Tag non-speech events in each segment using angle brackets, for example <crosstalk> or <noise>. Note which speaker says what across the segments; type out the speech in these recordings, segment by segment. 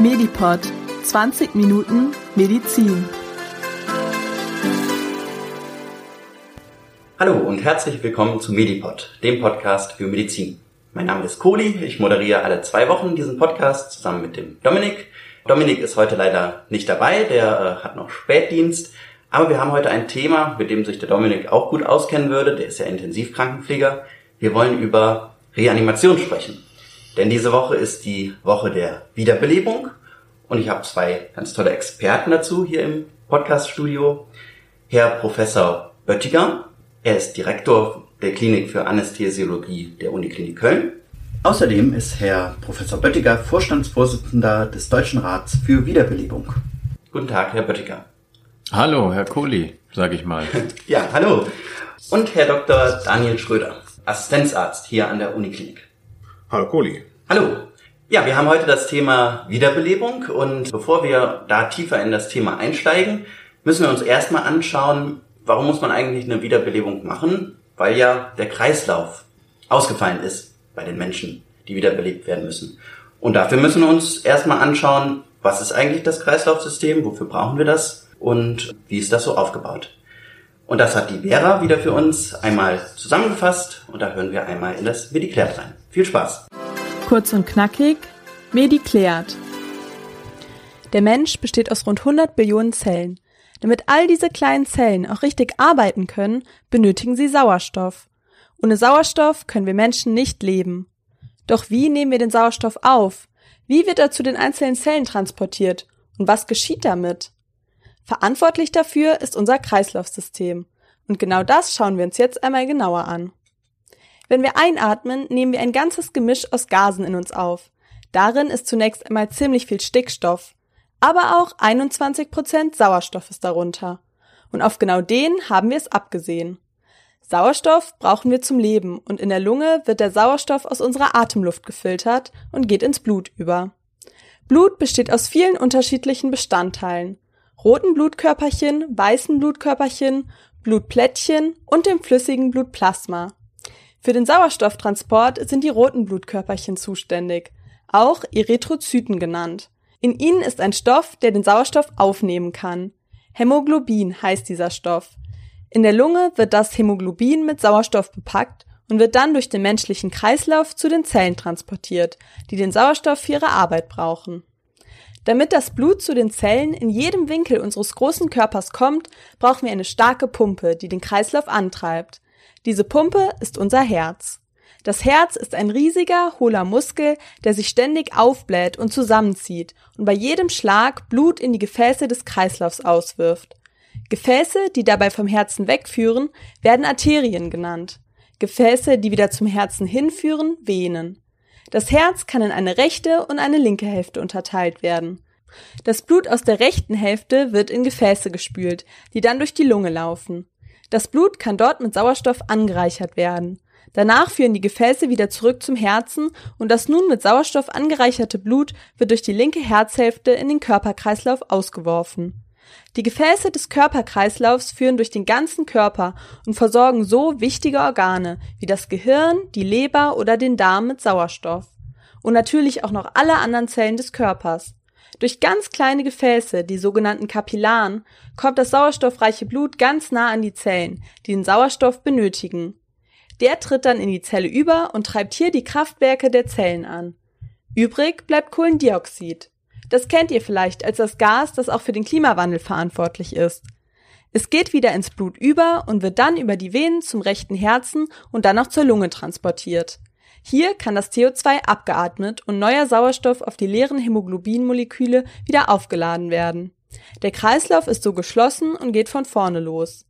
Speaker 1: Medipod 20 Minuten Medizin.
Speaker 2: Hallo und herzlich willkommen zu Medipod, dem Podcast für Medizin. Mein Name ist Kohli, ich moderiere alle zwei Wochen diesen Podcast zusammen mit dem Dominik. Dominik ist heute leider nicht dabei, der äh, hat noch Spätdienst, aber wir haben heute ein Thema, mit dem sich der Dominik auch gut auskennen würde, der ist ja Intensivkrankenpfleger. Wir wollen über Reanimation sprechen. Denn diese Woche ist die Woche der Wiederbelebung und ich habe zwei ganz tolle Experten dazu hier im Podcaststudio. Herr Professor Böttiger, er ist Direktor der Klinik für Anästhesiologie der Uniklinik Köln. Außerdem ist Herr Professor Böttiger Vorstandsvorsitzender des Deutschen Rats für Wiederbelebung. Guten Tag, Herr Böttiger.
Speaker 3: Hallo, Herr Kohli, sage ich mal. <laughs>
Speaker 2: ja, hallo. Und Herr Dr. Daniel Schröder, Assistenzarzt hier an der Uniklinik.
Speaker 4: Hallo Kohli.
Speaker 2: Hallo. Ja, wir haben heute das Thema Wiederbelebung und bevor wir da tiefer in das Thema einsteigen, müssen wir uns erstmal anschauen, warum muss man eigentlich eine Wiederbelebung machen? Weil ja der Kreislauf ausgefallen ist bei den Menschen, die wiederbelebt werden müssen. Und dafür müssen wir uns erstmal anschauen, was ist eigentlich das Kreislaufsystem, wofür brauchen wir das und wie ist das so aufgebaut. Und das hat die Vera wieder für uns einmal zusammengefasst und da hören wir einmal in das Mediklärt rein. Viel Spaß!
Speaker 1: Kurz und knackig, Mediklärt. Der Mensch besteht aus rund 100 Billionen Zellen. Damit all diese kleinen Zellen auch richtig arbeiten können, benötigen sie Sauerstoff. Ohne Sauerstoff können wir Menschen nicht leben. Doch wie nehmen wir den Sauerstoff auf? Wie wird er zu den einzelnen Zellen transportiert? Und was geschieht damit? Verantwortlich dafür ist unser Kreislaufsystem. Und genau das schauen wir uns jetzt einmal genauer an. Wenn wir einatmen, nehmen wir ein ganzes Gemisch aus Gasen in uns auf. Darin ist zunächst einmal ziemlich viel Stickstoff, aber auch 21 Prozent Sauerstoff ist darunter. Und auf genau den haben wir es abgesehen. Sauerstoff brauchen wir zum Leben und in der Lunge wird der Sauerstoff aus unserer Atemluft gefiltert und geht ins Blut über. Blut besteht aus vielen unterschiedlichen Bestandteilen roten Blutkörperchen, weißen Blutkörperchen, Blutplättchen und dem flüssigen Blutplasma. Für den Sauerstofftransport sind die roten Blutkörperchen zuständig, auch Erythrozyten genannt. In ihnen ist ein Stoff, der den Sauerstoff aufnehmen kann. Hämoglobin heißt dieser Stoff. In der Lunge wird das Hämoglobin mit Sauerstoff bepackt und wird dann durch den menschlichen Kreislauf zu den Zellen transportiert, die den Sauerstoff für ihre Arbeit brauchen. Damit das Blut zu den Zellen in jedem Winkel unseres großen Körpers kommt, brauchen wir eine starke Pumpe, die den Kreislauf antreibt. Diese Pumpe ist unser Herz. Das Herz ist ein riesiger, hohler Muskel, der sich ständig aufbläht und zusammenzieht und bei jedem Schlag Blut in die Gefäße des Kreislaufs auswirft. Gefäße, die dabei vom Herzen wegführen, werden Arterien genannt. Gefäße, die wieder zum Herzen hinführen, Venen. Das Herz kann in eine rechte und eine linke Hälfte unterteilt werden. Das Blut aus der rechten Hälfte wird in Gefäße gespült, die dann durch die Lunge laufen. Das Blut kann dort mit Sauerstoff angereichert werden. Danach führen die Gefäße wieder zurück zum Herzen und das nun mit Sauerstoff angereicherte Blut wird durch die linke Herzhälfte in den Körperkreislauf ausgeworfen. Die Gefäße des Körperkreislaufs führen durch den ganzen Körper und versorgen so wichtige Organe wie das Gehirn, die Leber oder den Darm mit Sauerstoff. Und natürlich auch noch alle anderen Zellen des Körpers. Durch ganz kleine Gefäße, die sogenannten Kapillaren, kommt das sauerstoffreiche Blut ganz nah an die Zellen, die den Sauerstoff benötigen. Der tritt dann in die Zelle über und treibt hier die Kraftwerke der Zellen an. Übrig bleibt Kohlendioxid. Das kennt ihr vielleicht als das Gas, das auch für den Klimawandel verantwortlich ist. Es geht wieder ins Blut über und wird dann über die Venen zum rechten Herzen und dann auch zur Lunge transportiert. Hier kann das CO2 abgeatmet und neuer Sauerstoff auf die leeren Hämoglobinmoleküle wieder aufgeladen werden. Der Kreislauf ist so geschlossen und geht von vorne los.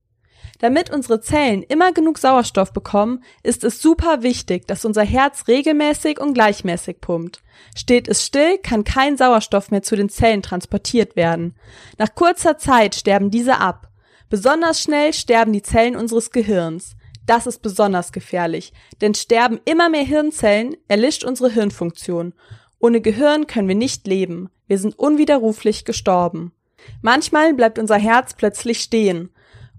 Speaker 1: Damit unsere Zellen immer genug Sauerstoff bekommen, ist es super wichtig, dass unser Herz regelmäßig und gleichmäßig pumpt. Steht es still, kann kein Sauerstoff mehr zu den Zellen transportiert werden. Nach kurzer Zeit sterben diese ab. Besonders schnell sterben die Zellen unseres Gehirns. Das ist besonders gefährlich, denn sterben immer mehr Hirnzellen, erlischt unsere Hirnfunktion. Ohne Gehirn können wir nicht leben. Wir sind unwiderruflich gestorben. Manchmal bleibt unser Herz plötzlich stehen.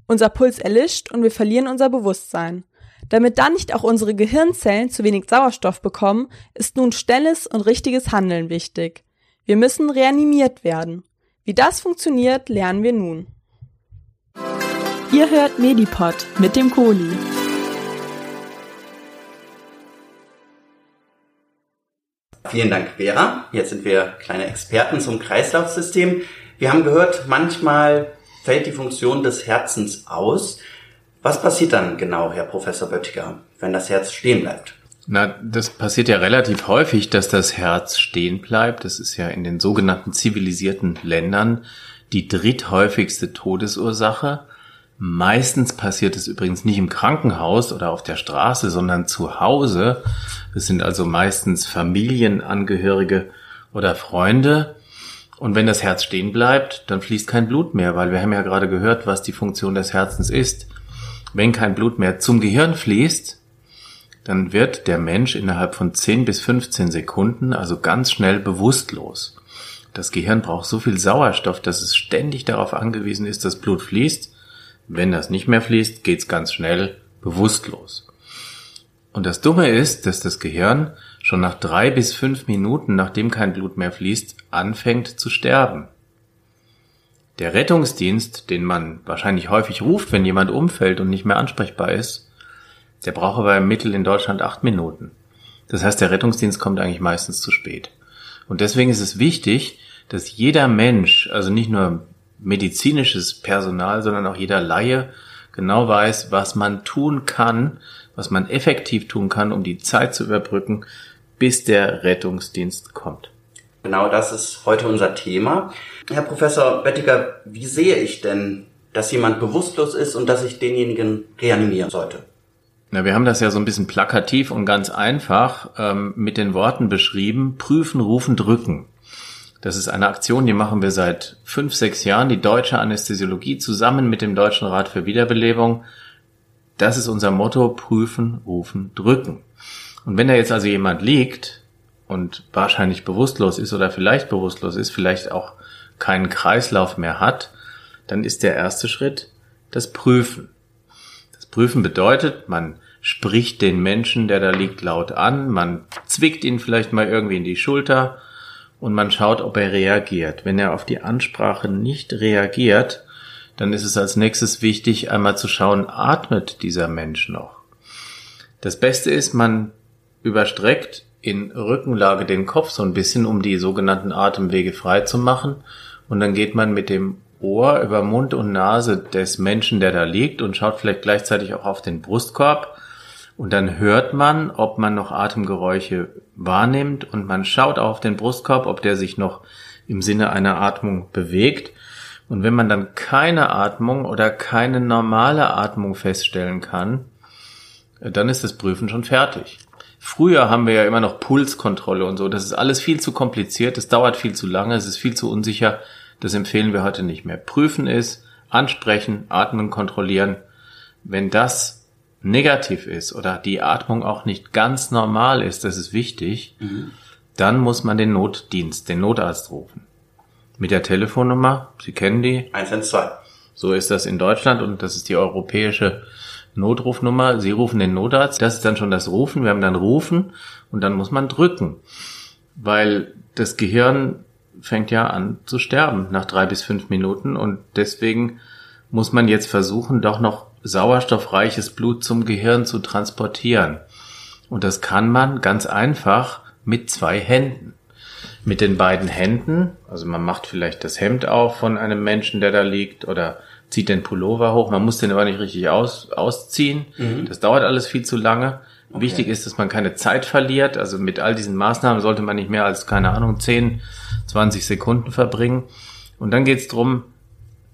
Speaker 1: Unser Puls erlischt und wir verlieren unser Bewusstsein. Damit dann nicht auch unsere Gehirnzellen zu wenig Sauerstoff bekommen, ist nun schnelles und richtiges Handeln wichtig. Wir müssen reanimiert werden. Wie das funktioniert, lernen wir nun. Ihr hört Medipod mit dem Kohli.
Speaker 2: Vielen Dank, Vera. Jetzt sind wir kleine Experten zum Kreislaufsystem. Wir haben gehört, manchmal fällt die Funktion des Herzens aus. Was passiert dann genau, Herr Professor Böttiger, wenn das Herz stehen bleibt?
Speaker 3: Na, das passiert ja relativ häufig, dass das Herz stehen bleibt. Das ist ja in den sogenannten zivilisierten Ländern die dritthäufigste Todesursache. Meistens passiert es übrigens nicht im Krankenhaus oder auf der Straße, sondern zu Hause. Es sind also meistens Familienangehörige oder Freunde. Und wenn das Herz stehen bleibt, dann fließt kein Blut mehr, weil wir haben ja gerade gehört, was die Funktion des Herzens ist. Wenn kein Blut mehr zum Gehirn fließt, dann wird der Mensch innerhalb von 10 bis 15 Sekunden also ganz schnell bewusstlos. Das Gehirn braucht so viel Sauerstoff, dass es ständig darauf angewiesen ist, dass Blut fließt. Wenn das nicht mehr fließt, geht's ganz schnell bewusstlos. Und das Dumme ist, dass das Gehirn schon nach drei bis fünf Minuten, nachdem kein Blut mehr fließt, anfängt zu sterben. Der Rettungsdienst, den man wahrscheinlich häufig ruft, wenn jemand umfällt und nicht mehr ansprechbar ist, der braucht aber im Mittel in Deutschland acht Minuten. Das heißt, der Rettungsdienst kommt eigentlich meistens zu spät. Und deswegen ist es wichtig, dass jeder Mensch, also nicht nur medizinisches Personal, sondern auch jeder Laie genau weiß, was man tun kann, was man effektiv tun kann, um die Zeit zu überbrücken, bis der Rettungsdienst kommt.
Speaker 2: Genau das ist heute unser Thema. Herr Professor Bettiger, wie sehe ich denn, dass jemand bewusstlos ist und dass ich denjenigen reanimieren sollte?
Speaker 3: Na, wir haben das ja so ein bisschen plakativ und ganz einfach ähm, mit den Worten beschrieben, prüfen, rufen, drücken. Das ist eine Aktion, die machen wir seit fünf, sechs Jahren, die deutsche Anästhesiologie zusammen mit dem Deutschen Rat für Wiederbelebung. Das ist unser Motto, prüfen, rufen, drücken. Und wenn da jetzt also jemand liegt und wahrscheinlich bewusstlos ist oder vielleicht bewusstlos ist, vielleicht auch keinen Kreislauf mehr hat, dann ist der erste Schritt das Prüfen. Das Prüfen bedeutet, man spricht den Menschen, der da liegt, laut an, man zwickt ihn vielleicht mal irgendwie in die Schulter, und man schaut, ob er reagiert. Wenn er auf die Ansprache nicht reagiert, dann ist es als nächstes wichtig, einmal zu schauen, atmet dieser Mensch noch. Das Beste ist, man überstreckt in Rückenlage den Kopf so ein bisschen, um die sogenannten Atemwege frei zu machen. Und dann geht man mit dem Ohr über Mund und Nase des Menschen, der da liegt, und schaut vielleicht gleichzeitig auch auf den Brustkorb und dann hört man, ob man noch Atemgeräusche wahrnimmt und man schaut auf den Brustkorb, ob der sich noch im Sinne einer Atmung bewegt. Und wenn man dann keine Atmung oder keine normale Atmung feststellen kann, dann ist das Prüfen schon fertig. Früher haben wir ja immer noch Pulskontrolle und so. Das ist alles viel zu kompliziert. Es dauert viel zu lange. Es ist viel zu unsicher. Das empfehlen wir heute nicht mehr. Prüfen ist, ansprechen, atmen, kontrollieren. Wenn das negativ ist oder die Atmung auch nicht ganz normal ist, das ist wichtig, mhm. dann muss man den Notdienst, den Notarzt rufen. Mit der Telefonnummer, Sie kennen die?
Speaker 2: 112.
Speaker 3: So ist das in Deutschland und das ist die europäische Notrufnummer. Sie rufen den Notarzt, das ist dann schon das Rufen, wir haben dann Rufen und dann muss man drücken, weil das Gehirn fängt ja an zu sterben nach drei bis fünf Minuten und deswegen muss man jetzt versuchen, doch noch sauerstoffreiches Blut zum Gehirn zu transportieren. Und das kann man ganz einfach mit zwei Händen. Mit den beiden Händen, also man macht vielleicht das Hemd auf von einem Menschen, der da liegt, oder zieht den Pullover hoch. Man muss den aber nicht richtig aus, ausziehen. Mhm. Das dauert alles viel zu lange. Okay. Wichtig ist, dass man keine Zeit verliert. Also mit all diesen Maßnahmen sollte man nicht mehr als, keine Ahnung, 10, 20 Sekunden verbringen. Und dann geht's drum,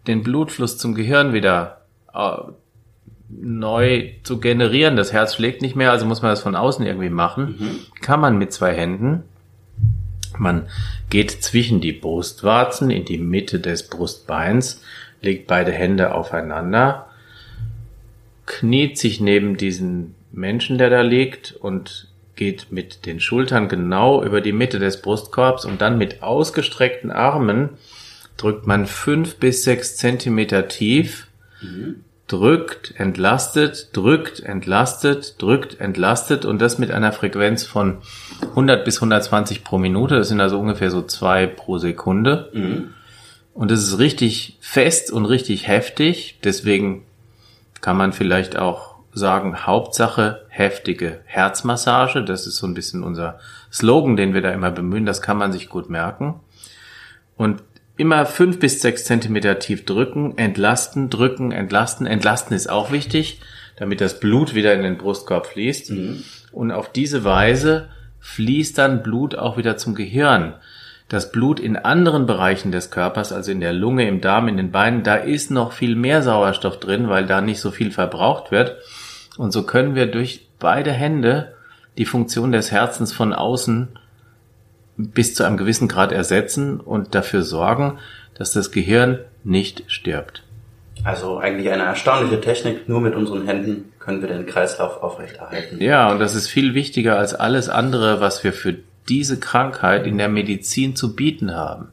Speaker 3: den Blutfluss zum Gehirn wieder äh, neu zu generieren. Das Herz schlägt nicht mehr, also muss man das von außen irgendwie machen. Mhm. Kann man mit zwei Händen. Man geht zwischen die Brustwarzen in die Mitte des Brustbeins, legt beide Hände aufeinander, kniet sich neben diesen Menschen, der da liegt und geht mit den Schultern genau über die Mitte des Brustkorbs und dann mit ausgestreckten Armen drückt man fünf bis sechs Zentimeter tief mhm drückt, entlastet, drückt, entlastet, drückt, entlastet und das mit einer Frequenz von 100 bis 120 pro Minute. Das sind also ungefähr so zwei pro Sekunde. Mhm. Und es ist richtig fest und richtig heftig. Deswegen kann man vielleicht auch sagen, Hauptsache heftige Herzmassage. Das ist so ein bisschen unser Slogan, den wir da immer bemühen. Das kann man sich gut merken. Und immer fünf bis sechs Zentimeter tief drücken, entlasten, drücken, entlasten. Entlasten ist auch wichtig, damit das Blut wieder in den Brustkorb fließt. Mhm. Und auf diese Weise fließt dann Blut auch wieder zum Gehirn. Das Blut in anderen Bereichen des Körpers, also in der Lunge, im Darm, in den Beinen, da ist noch viel mehr Sauerstoff drin, weil da nicht so viel verbraucht wird. Und so können wir durch beide Hände die Funktion des Herzens von außen bis zu einem gewissen Grad ersetzen und dafür sorgen, dass das Gehirn nicht stirbt.
Speaker 2: Also eigentlich eine erstaunliche Technik. Nur mit unseren Händen können wir den Kreislauf aufrechterhalten.
Speaker 3: Ja, und das ist viel wichtiger als alles andere, was wir für diese Krankheit in der Medizin zu bieten haben.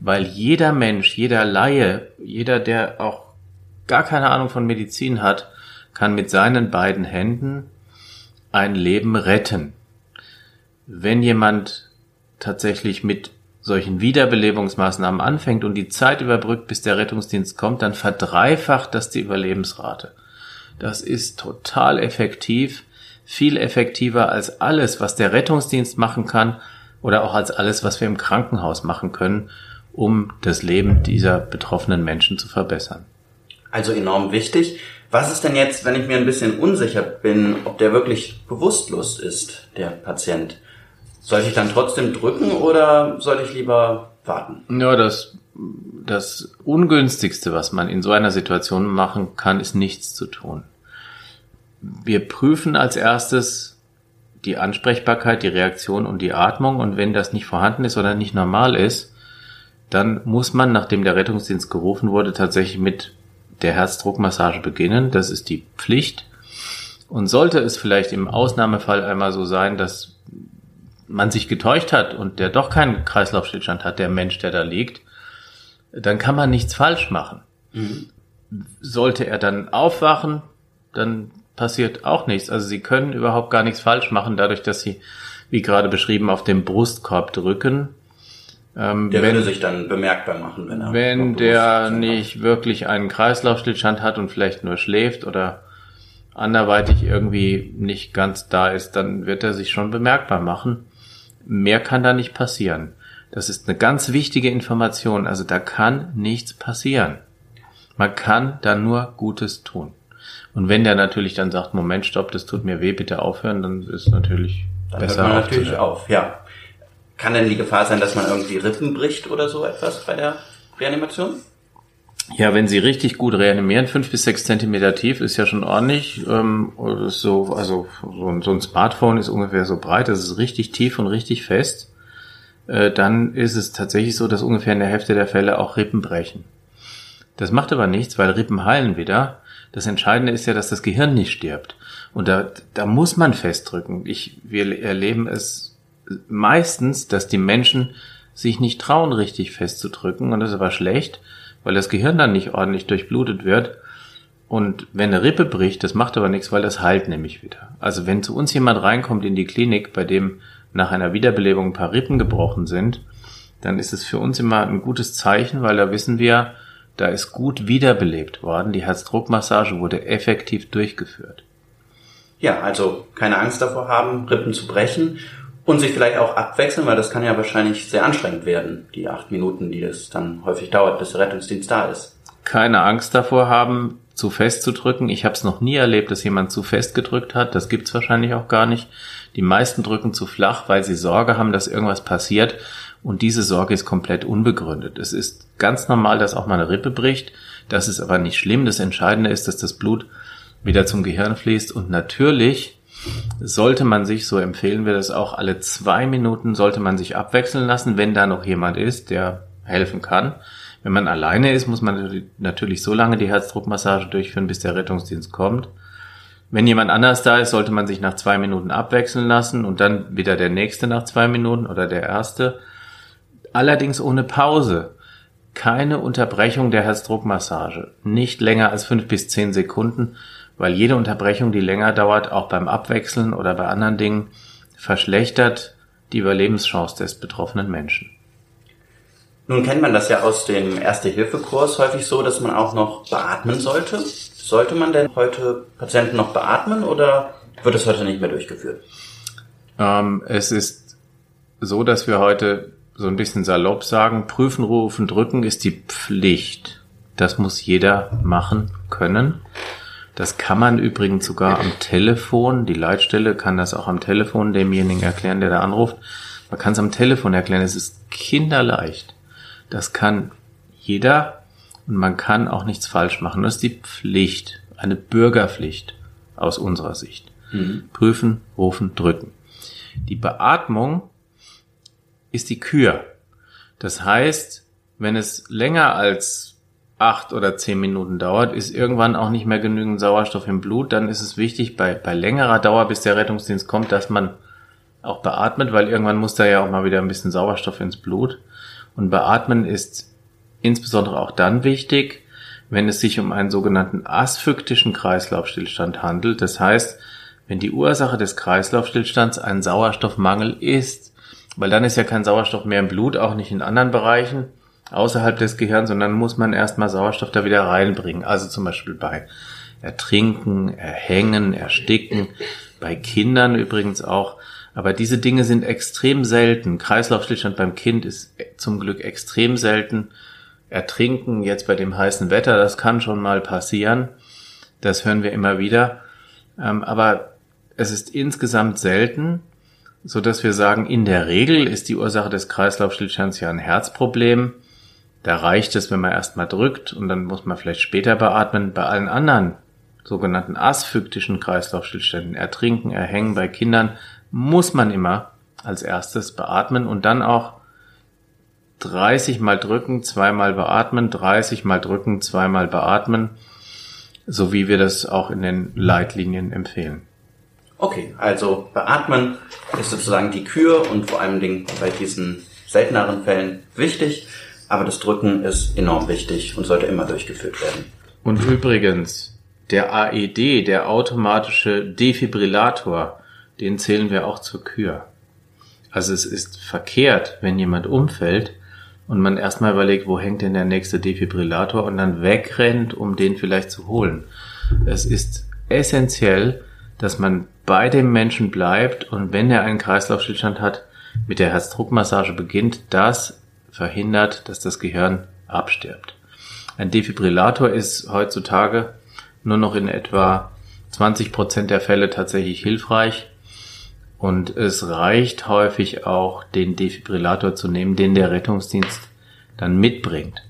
Speaker 3: Weil jeder Mensch, jeder Laie, jeder, der auch gar keine Ahnung von Medizin hat, kann mit seinen beiden Händen ein Leben retten. Wenn jemand tatsächlich mit solchen Wiederbelebungsmaßnahmen anfängt und die Zeit überbrückt, bis der Rettungsdienst kommt, dann verdreifacht das die Überlebensrate. Das ist total effektiv, viel effektiver als alles, was der Rettungsdienst machen kann oder auch als alles, was wir im Krankenhaus machen können, um das Leben dieser betroffenen Menschen zu verbessern.
Speaker 2: Also enorm wichtig. Was ist denn jetzt, wenn ich mir ein bisschen unsicher bin, ob der wirklich bewusstlos ist, der Patient? Soll ich dann trotzdem drücken oder soll ich lieber warten?
Speaker 3: Ja, das, das Ungünstigste, was man in so einer Situation machen kann, ist nichts zu tun. Wir prüfen als erstes die Ansprechbarkeit, die Reaktion und die Atmung und wenn das nicht vorhanden ist oder nicht normal ist, dann muss man, nachdem der Rettungsdienst gerufen wurde, tatsächlich mit der Herzdruckmassage beginnen. Das ist die Pflicht. Und sollte es vielleicht im Ausnahmefall einmal so sein, dass man sich getäuscht hat und der doch keinen Kreislaufstillstand hat, der Mensch, der da liegt, dann kann man nichts falsch machen. Mhm. Sollte er dann aufwachen, dann passiert auch nichts. Also sie können überhaupt gar nichts falsch machen, dadurch, dass sie, wie gerade beschrieben, auf dem Brustkorb drücken.
Speaker 2: Ähm, der wenn, würde sich dann bemerkbar machen, wenn er.
Speaker 3: Wenn der nicht wirklich einen Kreislaufstillstand hat und vielleicht nur schläft oder anderweitig irgendwie nicht ganz da ist, dann wird er sich schon bemerkbar machen. Mehr kann da nicht passieren. Das ist eine ganz wichtige Information. Also da kann nichts passieren. Man kann da nur Gutes tun. Und wenn der natürlich dann sagt, Moment, stopp, das tut mir weh, bitte aufhören, dann ist natürlich dann besser.
Speaker 2: Hört man natürlich auf, ja. Kann denn die Gefahr sein, dass man irgendwie Rippen bricht oder so etwas bei der Reanimation?
Speaker 3: Ja, wenn sie richtig gut reanimieren, fünf bis sechs Zentimeter tief ist ja schon ordentlich. Ähm, so, also so ein, so ein Smartphone ist ungefähr so breit, das ist richtig tief und richtig fest. Äh, dann ist es tatsächlich so, dass ungefähr in der Hälfte der Fälle auch Rippen brechen. Das macht aber nichts, weil Rippen heilen wieder. Das Entscheidende ist ja, dass das Gehirn nicht stirbt. Und da, da muss man festdrücken. Ich, wir erleben es meistens, dass die Menschen sich nicht trauen, richtig festzudrücken. Und das ist aber schlecht weil das Gehirn dann nicht ordentlich durchblutet wird. Und wenn eine Rippe bricht, das macht aber nichts, weil das heilt nämlich wieder. Also wenn zu uns jemand reinkommt in die Klinik, bei dem nach einer Wiederbelebung ein paar Rippen gebrochen sind, dann ist es für uns immer ein gutes Zeichen, weil da wissen wir, da ist gut wiederbelebt worden. Die Herzdruckmassage wurde effektiv durchgeführt.
Speaker 2: Ja, also keine Angst davor haben, Rippen zu brechen und sich vielleicht auch abwechseln, weil das kann ja wahrscheinlich sehr anstrengend werden, die acht Minuten, die es dann häufig dauert, bis der Rettungsdienst da ist.
Speaker 3: Keine Angst davor haben, zu fest zu drücken. Ich habe es noch nie erlebt, dass jemand zu fest gedrückt hat. Das gibt's wahrscheinlich auch gar nicht. Die meisten drücken zu flach, weil sie Sorge haben, dass irgendwas passiert. Und diese Sorge ist komplett unbegründet. Es ist ganz normal, dass auch mal eine Rippe bricht. Das ist aber nicht schlimm. Das Entscheidende ist, dass das Blut wieder zum Gehirn fließt. Und natürlich sollte man sich, so empfehlen wir das auch, alle zwei Minuten sollte man sich abwechseln lassen, wenn da noch jemand ist, der helfen kann. Wenn man alleine ist, muss man natürlich so lange die Herzdruckmassage durchführen, bis der Rettungsdienst kommt. Wenn jemand anders da ist, sollte man sich nach zwei Minuten abwechseln lassen und dann wieder der nächste nach zwei Minuten oder der erste. Allerdings ohne Pause. keine Unterbrechung der Herzdruckmassage. Nicht länger als fünf bis zehn Sekunden, weil jede Unterbrechung, die länger dauert, auch beim Abwechseln oder bei anderen Dingen, verschlechtert die Überlebenschance des betroffenen Menschen.
Speaker 2: Nun kennt man das ja aus dem Erste-Hilfe-Kurs häufig so, dass man auch noch beatmen sollte. Sollte man denn heute Patienten noch beatmen oder wird es heute nicht mehr durchgeführt?
Speaker 3: Ähm, es ist so, dass wir heute so ein bisschen salopp sagen, prüfen, rufen, drücken ist die Pflicht. Das muss jeder machen können. Das kann man übrigens sogar am Telefon. Die Leitstelle kann das auch am Telefon demjenigen erklären, der da anruft. Man kann es am Telefon erklären. Es ist kinderleicht. Das kann jeder und man kann auch nichts falsch machen. Das ist die Pflicht, eine Bürgerpflicht aus unserer Sicht. Mhm. Prüfen, rufen, drücken. Die Beatmung ist die Kür. Das heißt, wenn es länger als acht oder zehn Minuten dauert, ist irgendwann auch nicht mehr genügend Sauerstoff im Blut. Dann ist es wichtig, bei, bei längerer Dauer, bis der Rettungsdienst kommt, dass man auch beatmet, weil irgendwann muss da ja auch mal wieder ein bisschen Sauerstoff ins Blut. Und beatmen ist insbesondere auch dann wichtig, wenn es sich um einen sogenannten asphyktischen Kreislaufstillstand handelt. Das heißt, wenn die Ursache des Kreislaufstillstands ein Sauerstoffmangel ist, weil dann ist ja kein Sauerstoff mehr im Blut, auch nicht in anderen Bereichen außerhalb des Gehirns, sondern muss man erstmal Sauerstoff da wieder reinbringen. Also zum Beispiel bei Ertrinken, Erhängen, Ersticken, bei Kindern übrigens auch. Aber diese Dinge sind extrem selten. Kreislaufstillstand beim Kind ist zum Glück extrem selten. Ertrinken jetzt bei dem heißen Wetter, das kann schon mal passieren. Das hören wir immer wieder. Ähm, aber es ist insgesamt selten so dass wir sagen, in der Regel ist die Ursache des Kreislaufstillstands ja ein Herzproblem. Da reicht es, wenn man erstmal drückt und dann muss man vielleicht später beatmen. Bei allen anderen sogenannten asphyktischen Kreislaufstillständen, Ertrinken, Erhängen bei Kindern, muss man immer als erstes beatmen und dann auch 30 mal drücken, zweimal beatmen, 30 mal drücken, zweimal beatmen, so wie wir das auch in den Leitlinien empfehlen.
Speaker 2: Okay, also beatmen ist sozusagen die Kür und vor allen Dingen bei diesen selteneren Fällen wichtig, aber das Drücken ist enorm wichtig und sollte immer durchgeführt werden.
Speaker 3: Und übrigens, der AED, der automatische Defibrillator, den zählen wir auch zur Kür. Also es ist verkehrt, wenn jemand umfällt und man erstmal überlegt, wo hängt denn der nächste Defibrillator und dann wegrennt, um den vielleicht zu holen. Es ist essentiell, dass man bei dem Menschen bleibt und wenn er einen Kreislaufstillstand hat, mit der Herzdruckmassage beginnt, das verhindert, dass das Gehirn abstirbt. Ein Defibrillator ist heutzutage nur noch in etwa 20 Prozent der Fälle tatsächlich hilfreich. Und es reicht häufig auch, den Defibrillator zu nehmen, den der Rettungsdienst dann mitbringt.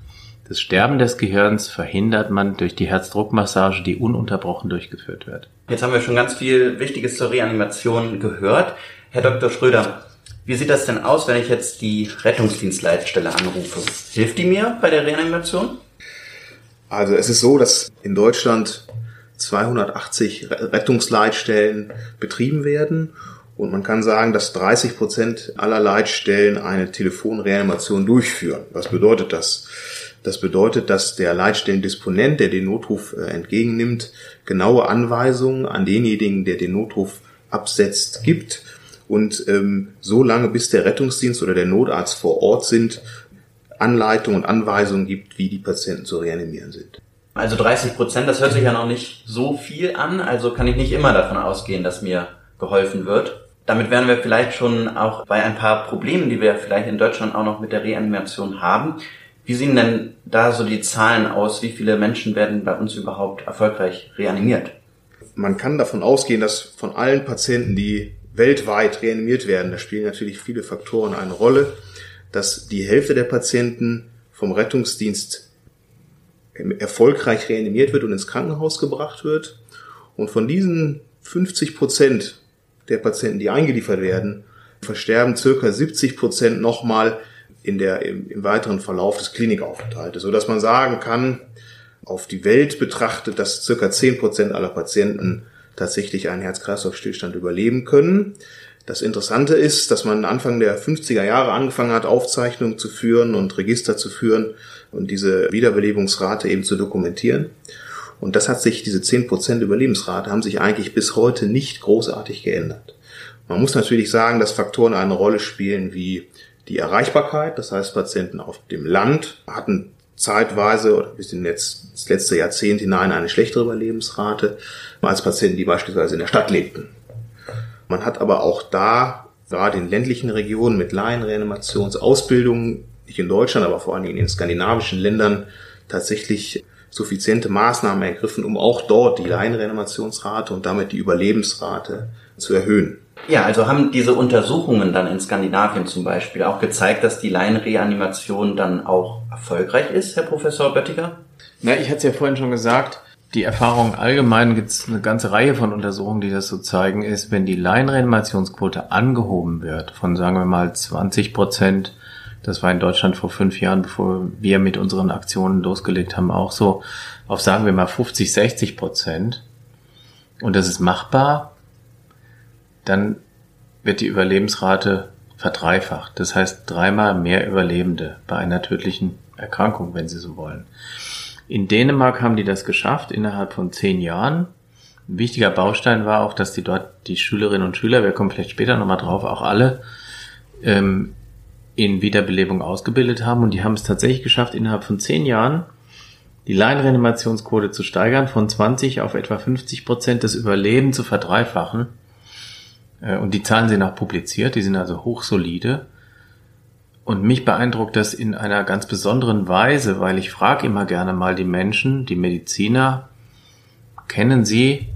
Speaker 3: Das Sterben des Gehirns verhindert man durch die Herzdruckmassage, die ununterbrochen durchgeführt wird.
Speaker 2: Jetzt haben wir schon ganz viel Wichtiges zur Reanimation gehört. Herr Dr. Schröder, wie sieht das denn aus, wenn ich jetzt die Rettungsdienstleitstelle anrufe? Hilft die mir bei der Reanimation?
Speaker 4: Also es ist so, dass in Deutschland 280 Rettungsleitstellen betrieben werden und man kann sagen, dass 30 Prozent aller Leitstellen eine Telefonreanimation durchführen. Was bedeutet das? Das bedeutet, dass der Leitstellendisponent, der den Notruf äh, entgegennimmt, genaue Anweisungen an denjenigen, der den Notruf absetzt, gibt und ähm, so lange, bis der Rettungsdienst oder der Notarzt vor Ort sind, Anleitungen und Anweisungen gibt, wie die Patienten zu reanimieren sind.
Speaker 2: Also 30 Prozent, das hört sich ja noch nicht so viel an, also kann ich nicht immer davon ausgehen, dass mir geholfen wird. Damit wären wir vielleicht schon auch bei ein paar Problemen, die wir vielleicht in Deutschland auch noch mit der Reanimation haben. Wie sehen denn da so die Zahlen aus? Wie viele Menschen werden bei uns überhaupt erfolgreich reanimiert?
Speaker 4: Man kann davon ausgehen, dass von allen Patienten, die weltweit reanimiert werden, da spielen natürlich viele Faktoren eine Rolle, dass die Hälfte der Patienten vom Rettungsdienst erfolgreich reanimiert wird und ins Krankenhaus gebracht wird. Und von diesen 50 Prozent der Patienten, die eingeliefert werden, versterben circa 70 Prozent nochmal in der, im, im weiteren Verlauf des Klinikaufenthaltes, so dass man sagen kann, auf die Welt betrachtet, dass circa zehn Prozent aller Patienten tatsächlich einen Herz-Kreislauf-Stillstand überleben können. Das Interessante ist, dass man Anfang der 50er Jahre angefangen hat, Aufzeichnungen zu führen und Register zu führen und diese Wiederbelebungsrate eben zu dokumentieren. Und das hat sich, diese 10% Überlebensrate haben sich eigentlich bis heute nicht großartig geändert. Man muss natürlich sagen, dass Faktoren eine Rolle spielen wie die Erreichbarkeit. Das heißt, Patienten auf dem Land hatten zeitweise oder bis in jetzt, das letzte Jahrzehnt hinein eine schlechtere Überlebensrate als Patienten, die beispielsweise in der Stadt lebten. Man hat aber auch da, gerade in ländlichen Regionen mit Laienreanimationsausbildungen, nicht in Deutschland, aber vor allen Dingen in den skandinavischen Ländern, tatsächlich suffiziente Maßnahmen ergriffen, um auch dort die Laienreanimationsrate und damit die Überlebensrate zu erhöhen.
Speaker 2: Ja, also haben diese Untersuchungen dann in Skandinavien zum Beispiel auch gezeigt, dass die Laienreanimation dann auch erfolgreich ist, Herr Professor Böttiger?
Speaker 3: Na, ich hatte es ja vorhin schon gesagt, die Erfahrung allgemein gibt es eine ganze Reihe von Untersuchungen, die das so zeigen, ist, wenn die Laienreanimationsquote angehoben wird von, sagen wir mal, 20 Prozent, das war in Deutschland vor fünf Jahren, bevor wir mit unseren Aktionen losgelegt haben, auch so, auf sagen wir mal 50, 60 Prozent, und das ist machbar, dann wird die Überlebensrate verdreifacht. Das heißt dreimal mehr Überlebende bei einer tödlichen Erkrankung, wenn Sie so wollen. In Dänemark haben die das geschafft innerhalb von zehn Jahren. Ein wichtiger Baustein war auch, dass die dort die Schülerinnen und Schüler, wir kommen vielleicht später nochmal drauf, auch alle ähm, in Wiederbelebung ausgebildet haben und die haben es tatsächlich geschafft, innerhalb von zehn Jahren die Laienreanimationsquote zu steigern, von 20 auf etwa 50 Prozent das Überleben zu verdreifachen äh, und die Zahlen sind auch publiziert, die sind also hochsolide. Und mich beeindruckt das in einer ganz besonderen Weise, weil ich frage immer gerne mal die Menschen, die Mediziner, kennen Sie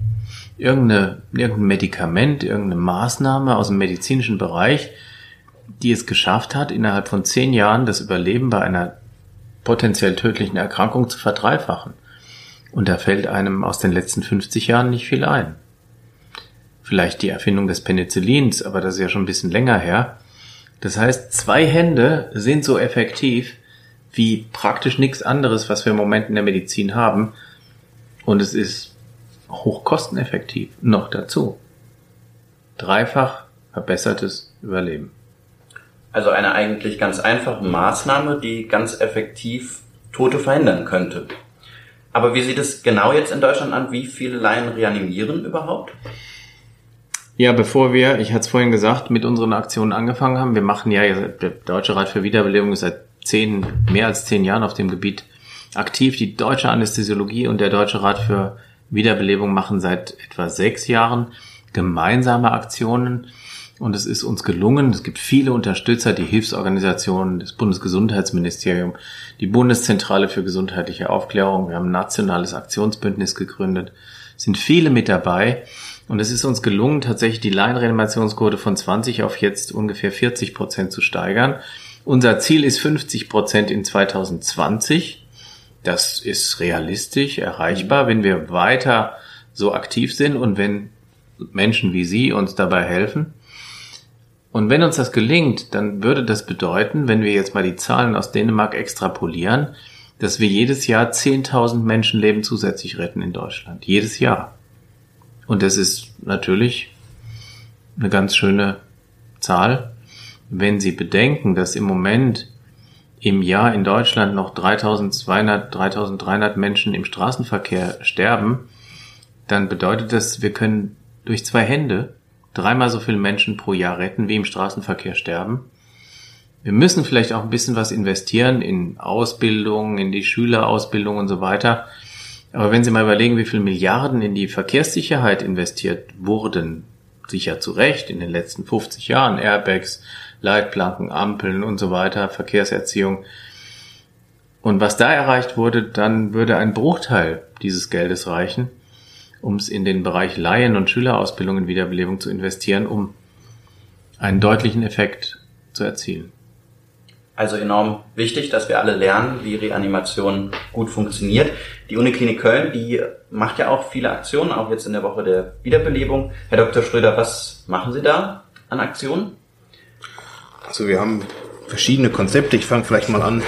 Speaker 3: irgendeine, irgendein Medikament, irgendeine Maßnahme aus dem medizinischen Bereich, die es geschafft hat, innerhalb von zehn Jahren das Überleben bei einer potenziell tödlichen Erkrankung zu verdreifachen? Und da fällt einem aus den letzten 50 Jahren nicht viel ein vielleicht die Erfindung des Penicillins, aber das ist ja schon ein bisschen länger her. Das heißt, zwei Hände sind so effektiv wie praktisch nichts anderes, was wir im Moment in der Medizin haben. Und es ist hochkosteneffektiv noch dazu. Dreifach verbessertes Überleben.
Speaker 2: Also eine eigentlich ganz einfache Maßnahme, die ganz effektiv Tote verhindern könnte. Aber wie sieht es genau jetzt in Deutschland an? Wie viele Laien reanimieren überhaupt?
Speaker 3: Ja, bevor wir, ich hatte es vorhin gesagt, mit unseren Aktionen angefangen haben, wir machen ja, der Deutsche Rat für Wiederbelebung ist seit zehn, mehr als zehn Jahren auf dem Gebiet aktiv. Die Deutsche Anästhesiologie und der Deutsche Rat für Wiederbelebung machen seit etwa sechs Jahren gemeinsame Aktionen. Und es ist uns gelungen. Es gibt viele Unterstützer, die Hilfsorganisationen, das Bundesgesundheitsministerium, die Bundeszentrale für gesundheitliche Aufklärung. Wir haben ein nationales Aktionsbündnis gegründet. Sind viele mit dabei. Und es ist uns gelungen, tatsächlich die Laienreanimationsquote von 20 auf jetzt ungefähr 40 Prozent zu steigern. Unser Ziel ist 50 Prozent in 2020. Das ist realistisch, erreichbar, wenn wir weiter so aktiv sind und wenn Menschen wie Sie uns dabei helfen. Und wenn uns das gelingt, dann würde das bedeuten, wenn wir jetzt mal die Zahlen aus Dänemark extrapolieren, dass wir jedes Jahr 10.000 Menschenleben zusätzlich retten in Deutschland. Jedes Jahr. Und das ist natürlich eine ganz schöne Zahl, wenn Sie bedenken, dass im Moment im Jahr in Deutschland noch 3200, 3300 Menschen im Straßenverkehr sterben, dann bedeutet das, wir können durch zwei Hände dreimal so viele Menschen pro Jahr retten, wie im Straßenverkehr sterben. Wir müssen vielleicht auch ein bisschen was investieren in Ausbildung, in die Schülerausbildung und so weiter. Aber wenn Sie mal überlegen, wie viele Milliarden in die Verkehrssicherheit investiert wurden, sicher zu Recht in den letzten 50 Jahren, Airbags, Leitplanken, Ampeln und so weiter, Verkehrserziehung. Und was da erreicht wurde, dann würde ein Bruchteil dieses Geldes reichen, um es in den Bereich Laien- und Schülerausbildung in Wiederbelebung zu investieren, um einen deutlichen Effekt zu erzielen.
Speaker 2: Also enorm wichtig, dass wir alle lernen, wie Reanimation gut funktioniert. Die Uniklinik Köln, die macht ja auch viele Aktionen, auch jetzt in der Woche der Wiederbelebung. Herr Dr. Schröder, was machen Sie da an Aktionen?
Speaker 4: Also wir haben verschiedene Konzepte. Ich fange vielleicht mal an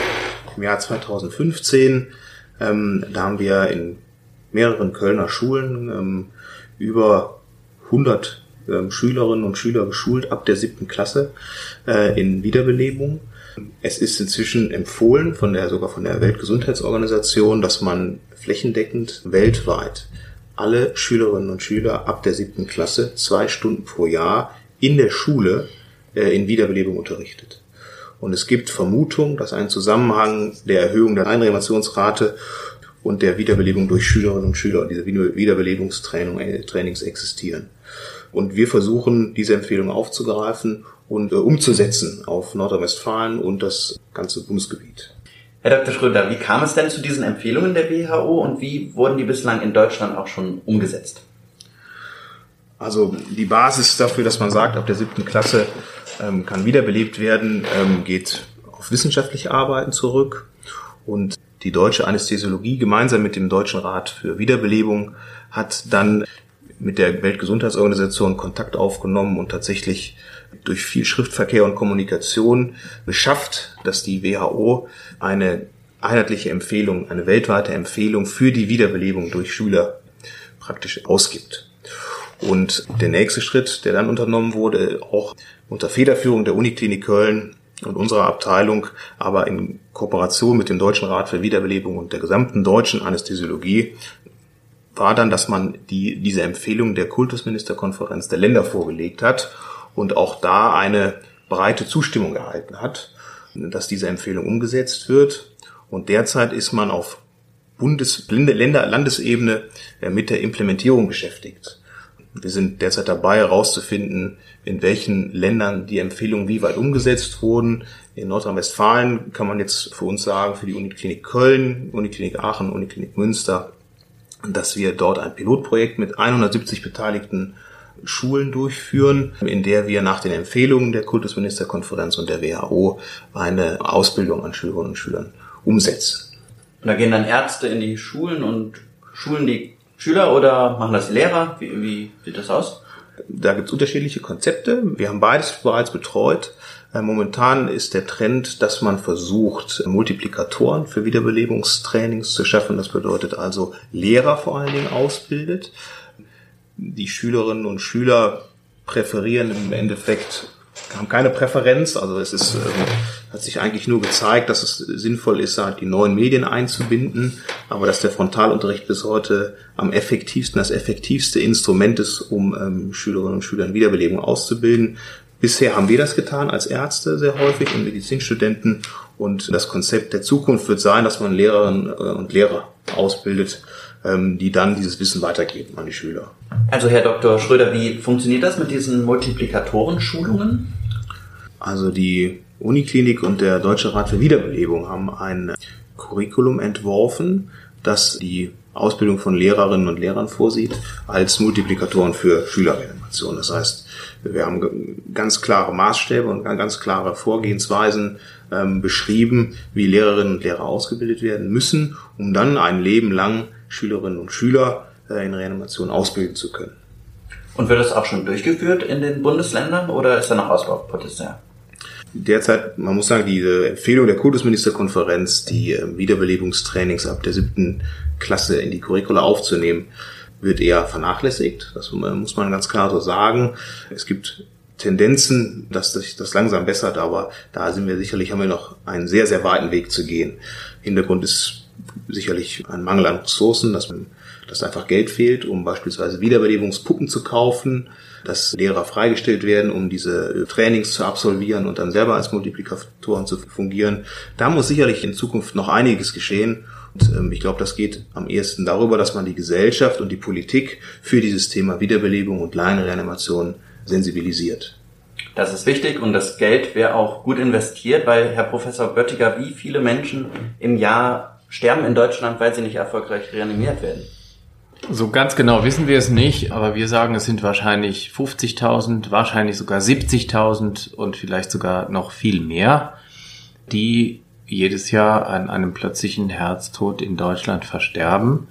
Speaker 4: im Jahr 2015. Ähm, da haben wir in mehreren Kölner Schulen ähm, über 100 ähm, Schülerinnen und Schüler geschult ab der siebten Klasse äh, in Wiederbelebung. Es ist inzwischen empfohlen von der sogar von der Weltgesundheitsorganisation, dass man flächendeckend weltweit alle Schülerinnen und Schüler ab der siebten Klasse zwei Stunden pro Jahr in der Schule äh, in Wiederbelebung unterrichtet. Und es gibt Vermutung, dass ein Zusammenhang der Erhöhung der Einreanimationsrate und der Wiederbelebung durch Schülerinnen und Schüler, diese Wiederbelebungstrainings existieren. Und wir versuchen, diese Empfehlung aufzugreifen und äh, umzusetzen auf Nordrhein-Westfalen und das ganze Bundesgebiet.
Speaker 2: Herr Dr. Schröder, wie kam es denn zu diesen Empfehlungen der WHO und wie wurden die bislang in Deutschland auch schon umgesetzt?
Speaker 4: Also die Basis dafür, dass man sagt, ab der siebten Klasse ähm, kann wiederbelebt werden, ähm, geht auf wissenschaftliche Arbeiten zurück. Und die deutsche Anästhesiologie gemeinsam mit dem Deutschen Rat für Wiederbelebung hat dann mit der Weltgesundheitsorganisation Kontakt aufgenommen und tatsächlich durch viel Schriftverkehr und Kommunikation geschafft, dass die WHO eine einheitliche Empfehlung, eine weltweite Empfehlung für die Wiederbelebung durch Schüler praktisch ausgibt. Und der nächste Schritt, der dann unternommen wurde, auch unter Federführung der Uniklinik Köln und unserer Abteilung, aber in Kooperation mit dem Deutschen Rat für Wiederbelebung und der gesamten deutschen Anästhesiologie, war dann, dass man die, diese Empfehlung der Kultusministerkonferenz der Länder vorgelegt hat und auch da eine breite Zustimmung erhalten hat, dass diese Empfehlung umgesetzt wird. Und derzeit ist man auf Bundes-, Länder-, Landesebene mit der Implementierung beschäftigt. Wir sind derzeit dabei, herauszufinden, in welchen Ländern die Empfehlungen wie weit umgesetzt wurden. In Nordrhein-Westfalen kann man jetzt für uns sagen, für die Uniklinik Köln, Uniklinik Aachen, Uniklinik Münster, dass wir dort ein Pilotprojekt mit 170 beteiligten Schulen durchführen, in der wir nach den Empfehlungen der Kultusministerkonferenz und der WHO eine Ausbildung an Schülerinnen und Schülern umsetzen.
Speaker 2: Und da gehen dann Ärzte in die Schulen und schulen die Schüler oder machen das die Lehrer? Wie, wie sieht das aus?
Speaker 4: Da gibt es unterschiedliche Konzepte. Wir haben beides bereits betreut. Äh, momentan ist der Trend, dass man versucht, Multiplikatoren für Wiederbelebungstrainings zu schaffen. Das bedeutet also Lehrer vor allen Dingen ausbildet die Schülerinnen und Schüler präferieren im Endeffekt, haben keine Präferenz. Also es ist, ähm, hat sich eigentlich nur gezeigt, dass es sinnvoll ist, halt die neuen Medien einzubinden, aber dass der Frontalunterricht bis heute am effektivsten, das effektivste Instrument ist, um ähm, Schülerinnen und Schüler in Wiederbelebung auszubilden. Bisher haben wir das getan als Ärzte sehr häufig und Medizinstudenten. Und das Konzept der Zukunft wird sein, dass man Lehrerinnen äh, und Lehrer ausbildet, ähm, die dann dieses Wissen weitergeben an die Schüler.
Speaker 2: Also Herr Dr. Schröder, wie funktioniert das mit diesen Multiplikatoren-Schulungen?
Speaker 4: Also die Uniklinik und der Deutsche Rat für Wiederbelebung haben ein Curriculum entworfen, das die Ausbildung von Lehrerinnen und Lehrern vorsieht, als Multiplikatoren für Schülerreanimation. Das heißt, wir haben ganz klare Maßstäbe und ganz klare Vorgehensweisen ähm, beschrieben, wie Lehrerinnen und Lehrer ausgebildet werden müssen, um dann ein Leben lang Schülerinnen und Schüler äh, in Reanimation ausbilden zu können.
Speaker 2: Und wird das auch schon durchgeführt in den Bundesländern oder ist da noch Ausbaupotenzial?
Speaker 4: Derzeit, man muss sagen, diese Empfehlung der Kultusministerkonferenz, die ähm, Wiederbelebungstrainings ab der siebten Klasse in die Curricula aufzunehmen, wird eher vernachlässigt. Das muss man ganz klar so sagen. Es gibt Tendenzen, dass sich das langsam bessert, aber da sind wir sicherlich, haben wir noch einen sehr, sehr weiten Weg zu gehen. Hintergrund ist sicherlich ein Mangel an Ressourcen, dass, dass einfach Geld fehlt, um beispielsweise Wiederbelebungspuppen zu kaufen, dass Lehrer freigestellt werden, um diese Trainings zu absolvieren und dann selber als Multiplikatoren zu fungieren. Da muss sicherlich in Zukunft noch einiges geschehen. Und ähm, ich glaube, das geht am ehesten darüber, dass man die Gesellschaft und die Politik für dieses Thema Wiederbelebung und Laienreanimation sensibilisiert.
Speaker 2: Das ist wichtig und das Geld wäre auch gut investiert, weil Herr Professor Böttiger, wie viele Menschen im Jahr sterben in Deutschland, weil sie nicht erfolgreich reanimiert werden?
Speaker 3: So ganz genau wissen wir es nicht, aber wir sagen, es sind wahrscheinlich 50.000, wahrscheinlich sogar 70.000 und vielleicht sogar noch viel mehr, die jedes Jahr an einem plötzlichen Herztod in Deutschland versterben.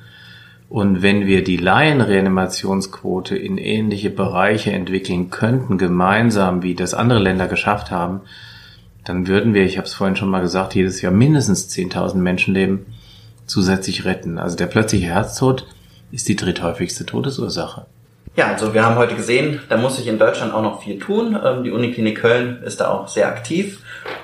Speaker 3: Und wenn wir die Laienreanimationsquote in ähnliche Bereiche entwickeln könnten, gemeinsam wie das andere Länder geschafft haben, dann würden wir, ich habe es vorhin schon mal gesagt, jedes Jahr mindestens 10.000 Menschenleben zusätzlich retten. Also der plötzliche Herztod ist die dritthäufigste Todesursache.
Speaker 2: Ja, also wir haben heute gesehen, da muss sich in Deutschland auch noch viel tun. Ähm, die Uniklinik Köln ist da auch sehr aktiv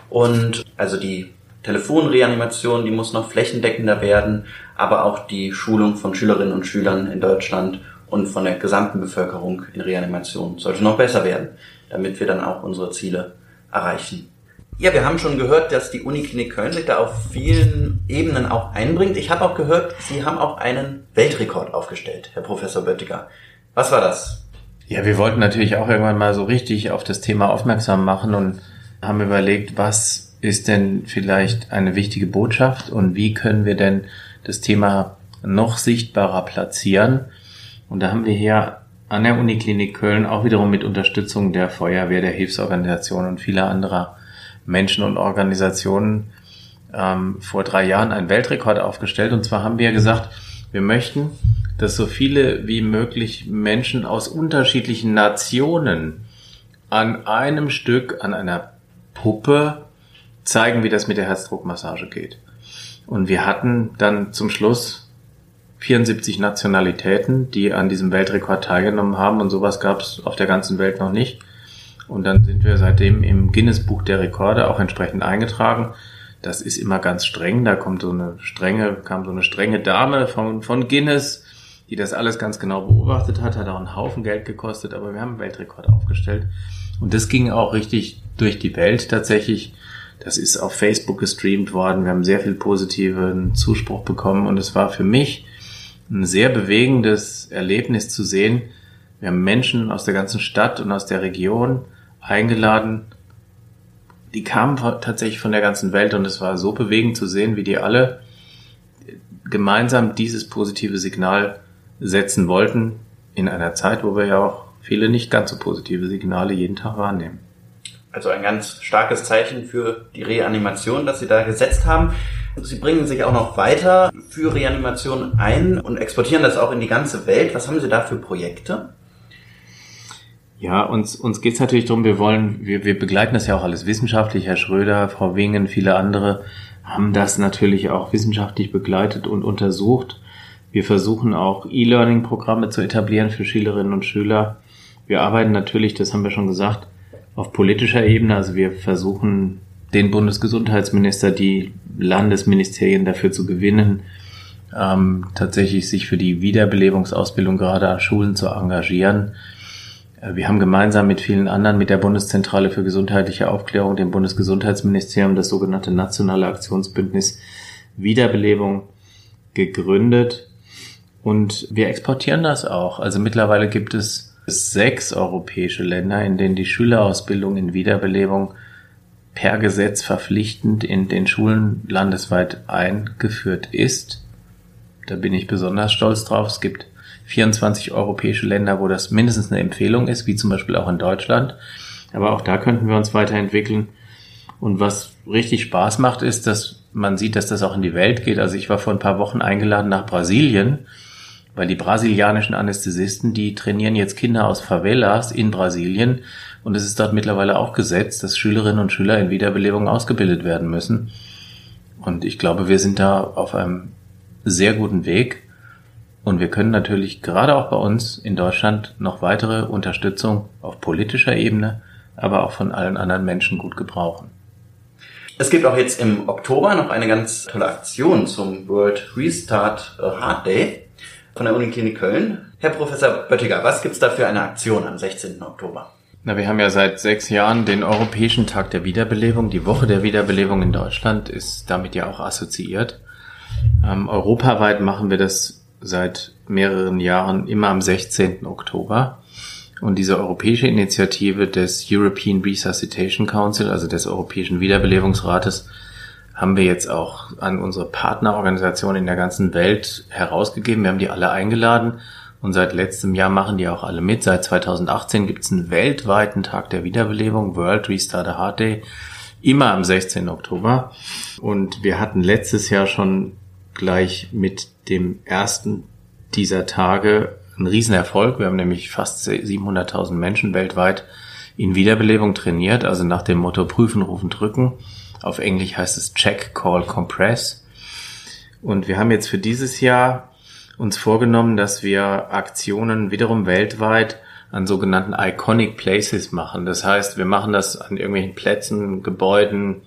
Speaker 2: und also die Telefonreanimation, die muss noch flächendeckender werden, aber auch die Schulung von Schülerinnen und Schülern in Deutschland und von der gesamten Bevölkerung in Reanimation sollte noch besser werden, damit wir dann auch unsere Ziele erreichen. Ja, wir haben schon gehört, dass die Uniklinik Köln sich da auf vielen Ebenen auch einbringt. Ich habe auch gehört, Sie haben auch einen Weltrekord aufgestellt, Herr Professor Böttiger. Was war das?
Speaker 3: Ja, wir wollten natürlich auch irgendwann mal so richtig auf das Thema aufmerksam machen und haben überlegt, was ist denn vielleicht eine wichtige Botschaft und wie können wir denn das Thema noch sichtbarer platzieren. Und da haben wir hier an der Uniklinik Köln auch wiederum mit Unterstützung der Feuerwehr, der Hilfsorganisation und vieler anderer Menschen und Organisationen ähm, vor drei Jahren einen Weltrekord aufgestellt. Und zwar haben wir gesagt, wir möchten, dass so viele wie möglich Menschen aus unterschiedlichen Nationen an einem Stück, an einer Puppe zeigen, wie das mit der Herzdruckmassage geht. Und wir hatten dann zum Schluss 74 Nationalitäten, die an diesem Weltrekord teilgenommen haben und sowas gab es auf der ganzen Welt noch nicht. Und dann sind wir seitdem im Guinness-Buch der Rekorde auch entsprechend eingetragen. Das ist immer ganz streng. Da kommt so eine strenge, kam so eine strenge Dame von, von Guinness, die das alles ganz genau beobachtet hat, hat auch einen Haufen Geld gekostet, aber wir haben einen Weltrekord aufgestellt. Und das ging auch richtig durch die Welt tatsächlich. Das ist auf Facebook gestreamt worden. Wir haben sehr viel positiven Zuspruch bekommen und es war für mich ein sehr bewegendes Erlebnis zu sehen. Wir haben Menschen aus der ganzen Stadt und aus der Region eingeladen. Die kamen tatsächlich von der ganzen Welt und es war so bewegend zu sehen, wie die alle gemeinsam dieses positive Signal setzen wollten in einer Zeit, wo wir ja auch viele nicht ganz so positive Signale jeden Tag wahrnehmen.
Speaker 2: Also ein ganz starkes Zeichen für die Reanimation, das Sie da gesetzt haben. Sie bringen sich auch noch weiter für Reanimation ein und exportieren das auch in die ganze Welt. Was haben Sie da für Projekte?
Speaker 3: Ja, uns, uns geht's natürlich darum, wir wollen, wir, wir begleiten das ja auch alles wissenschaftlich. Herr Schröder, Frau Wingen, viele andere haben das natürlich auch wissenschaftlich begleitet und untersucht. Wir versuchen auch E-Learning-Programme zu etablieren für Schülerinnen und Schüler. Wir arbeiten natürlich, das haben wir schon gesagt, auf politischer Ebene. Also wir versuchen den Bundesgesundheitsminister, die Landesministerien dafür zu gewinnen, ähm, tatsächlich sich für die Wiederbelebungsausbildung gerade an Schulen zu engagieren. Äh, wir haben gemeinsam mit vielen anderen, mit der Bundeszentrale für gesundheitliche Aufklärung, dem Bundesgesundheitsministerium, das sogenannte Nationale Aktionsbündnis Wiederbelebung gegründet. Und wir exportieren das auch. Also mittlerweile gibt es sechs europäische Länder, in denen die Schülerausbildung in Wiederbelebung per Gesetz verpflichtend in den Schulen landesweit eingeführt ist. Da bin ich besonders stolz drauf. Es gibt 24 europäische Länder, wo das mindestens eine Empfehlung ist, wie zum Beispiel auch in Deutschland. Aber auch da könnten wir uns weiterentwickeln. Und was richtig Spaß macht, ist, dass man sieht, dass das auch in die Welt geht. Also ich war vor ein paar Wochen eingeladen nach Brasilien, weil die brasilianischen Anästhesisten, die trainieren jetzt Kinder aus Favelas in Brasilien. Und es ist dort mittlerweile auch gesetzt, dass Schülerinnen und Schüler in Wiederbelebung ausgebildet werden müssen. Und ich glaube, wir sind da auf einem sehr guten Weg. Und wir können natürlich gerade auch bei uns in Deutschland noch weitere Unterstützung auf politischer Ebene, aber auch von allen anderen Menschen gut gebrauchen.
Speaker 2: Es gibt auch jetzt im Oktober noch eine ganz tolle Aktion zum World Restart Heart Day von der Uniklinik Köln. Herr Professor Böttiger, was gibt's da für eine Aktion am 16. Oktober?
Speaker 3: Na, wir haben ja seit sechs Jahren den Europäischen Tag der Wiederbelebung. Die Woche der Wiederbelebung in Deutschland ist damit ja auch assoziiert. Ähm, europaweit machen wir das seit mehreren Jahren immer am 16. Oktober. Und diese europäische Initiative des European Resuscitation Council, also des Europäischen Wiederbelebungsrates, haben wir jetzt auch an unsere Partnerorganisationen in der ganzen Welt herausgegeben. Wir haben die alle eingeladen und seit letztem Jahr machen die auch alle mit. Seit 2018 gibt es einen weltweiten Tag der Wiederbelebung, World Restart a Heart Day, immer am 16. Oktober. Und wir hatten letztes Jahr schon gleich mit dem ersten dieser Tage ein Riesenerfolg. Wir haben nämlich fast 700.000 Menschen weltweit in Wiederbelebung trainiert, also nach dem Motto prüfen, rufen, drücken. Auf Englisch heißt es Check, Call, Compress. Und wir haben jetzt für dieses Jahr uns vorgenommen, dass wir Aktionen wiederum weltweit an sogenannten Iconic Places machen. Das heißt, wir machen das an irgendwelchen Plätzen, Gebäuden,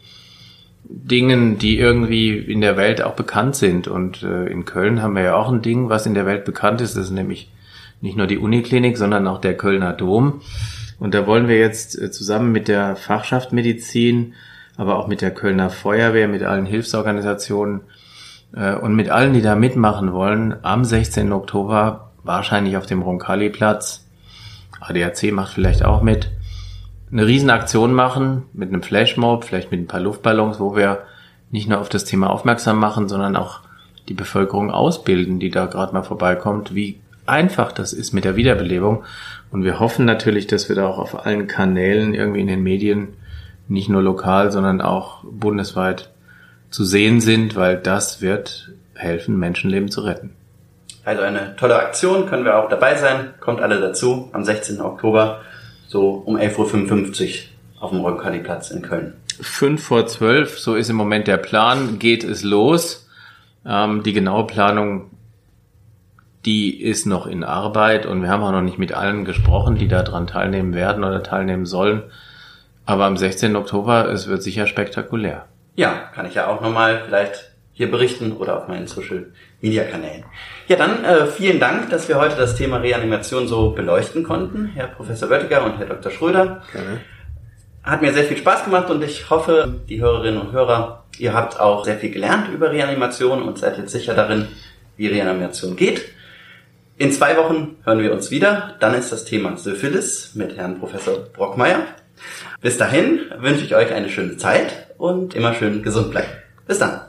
Speaker 3: Dingen, die irgendwie in der Welt auch bekannt sind. Und äh, in Köln haben wir ja auch ein Ding, was in der Welt bekannt ist. Das ist nämlich nicht nur die Uniklinik, sondern auch der Kölner Dom. Und da wollen wir jetzt äh, zusammen mit der Fachschaft Medizin, aber auch mit der Kölner Feuerwehr, mit allen Hilfsorganisationen äh, und mit allen, die da mitmachen wollen, am 16. Oktober wahrscheinlich auf dem Roncalli-Platz, ADAC macht vielleicht auch mit, eine Riesenaktion machen mit einem Flashmob, vielleicht mit ein paar Luftballons, wo wir nicht nur auf das Thema aufmerksam machen, sondern auch die Bevölkerung ausbilden, die da gerade mal vorbeikommt, wie einfach das ist mit der Wiederbelebung. Und wir hoffen natürlich, dass wir da auch auf allen Kanälen irgendwie in den Medien, nicht nur lokal, sondern auch bundesweit zu sehen sind, weil das wird helfen, Menschenleben zu retten.
Speaker 2: Also eine tolle Aktion, können wir auch dabei sein. Kommt alle dazu am 16. Oktober, so um 11.55 Uhr auf dem Roncalli-Platz in Köln.
Speaker 3: Fünf vor zwölf, so ist im Moment der Plan, geht es los. Ähm, die genaue Planung, die ist noch in Arbeit und wir haben auch noch nicht mit allen gesprochen, die daran teilnehmen werden oder teilnehmen sollen. Aber am 16. Oktober, es wird sicher spektakulär.
Speaker 2: Ja, kann ich ja auch nochmal vielleicht hier berichten oder auf meinen Social Media Kanälen. Ja, dann äh, vielen Dank, dass wir heute das Thema Reanimation so beleuchten konnten, Herr Professor Wöttiger und Herr Dr. Schröder. Gerne. Hat mir sehr viel Spaß gemacht und ich hoffe, die Hörerinnen und Hörer, ihr habt auch sehr viel gelernt über Reanimation und seid jetzt sicher darin, wie Reanimation geht. In zwei Wochen hören wir uns wieder. Dann ist das Thema Syphilis mit Herrn Professor Brockmeier. Bis dahin wünsche ich euch eine schöne Zeit und immer schön gesund bleiben. Bis dann.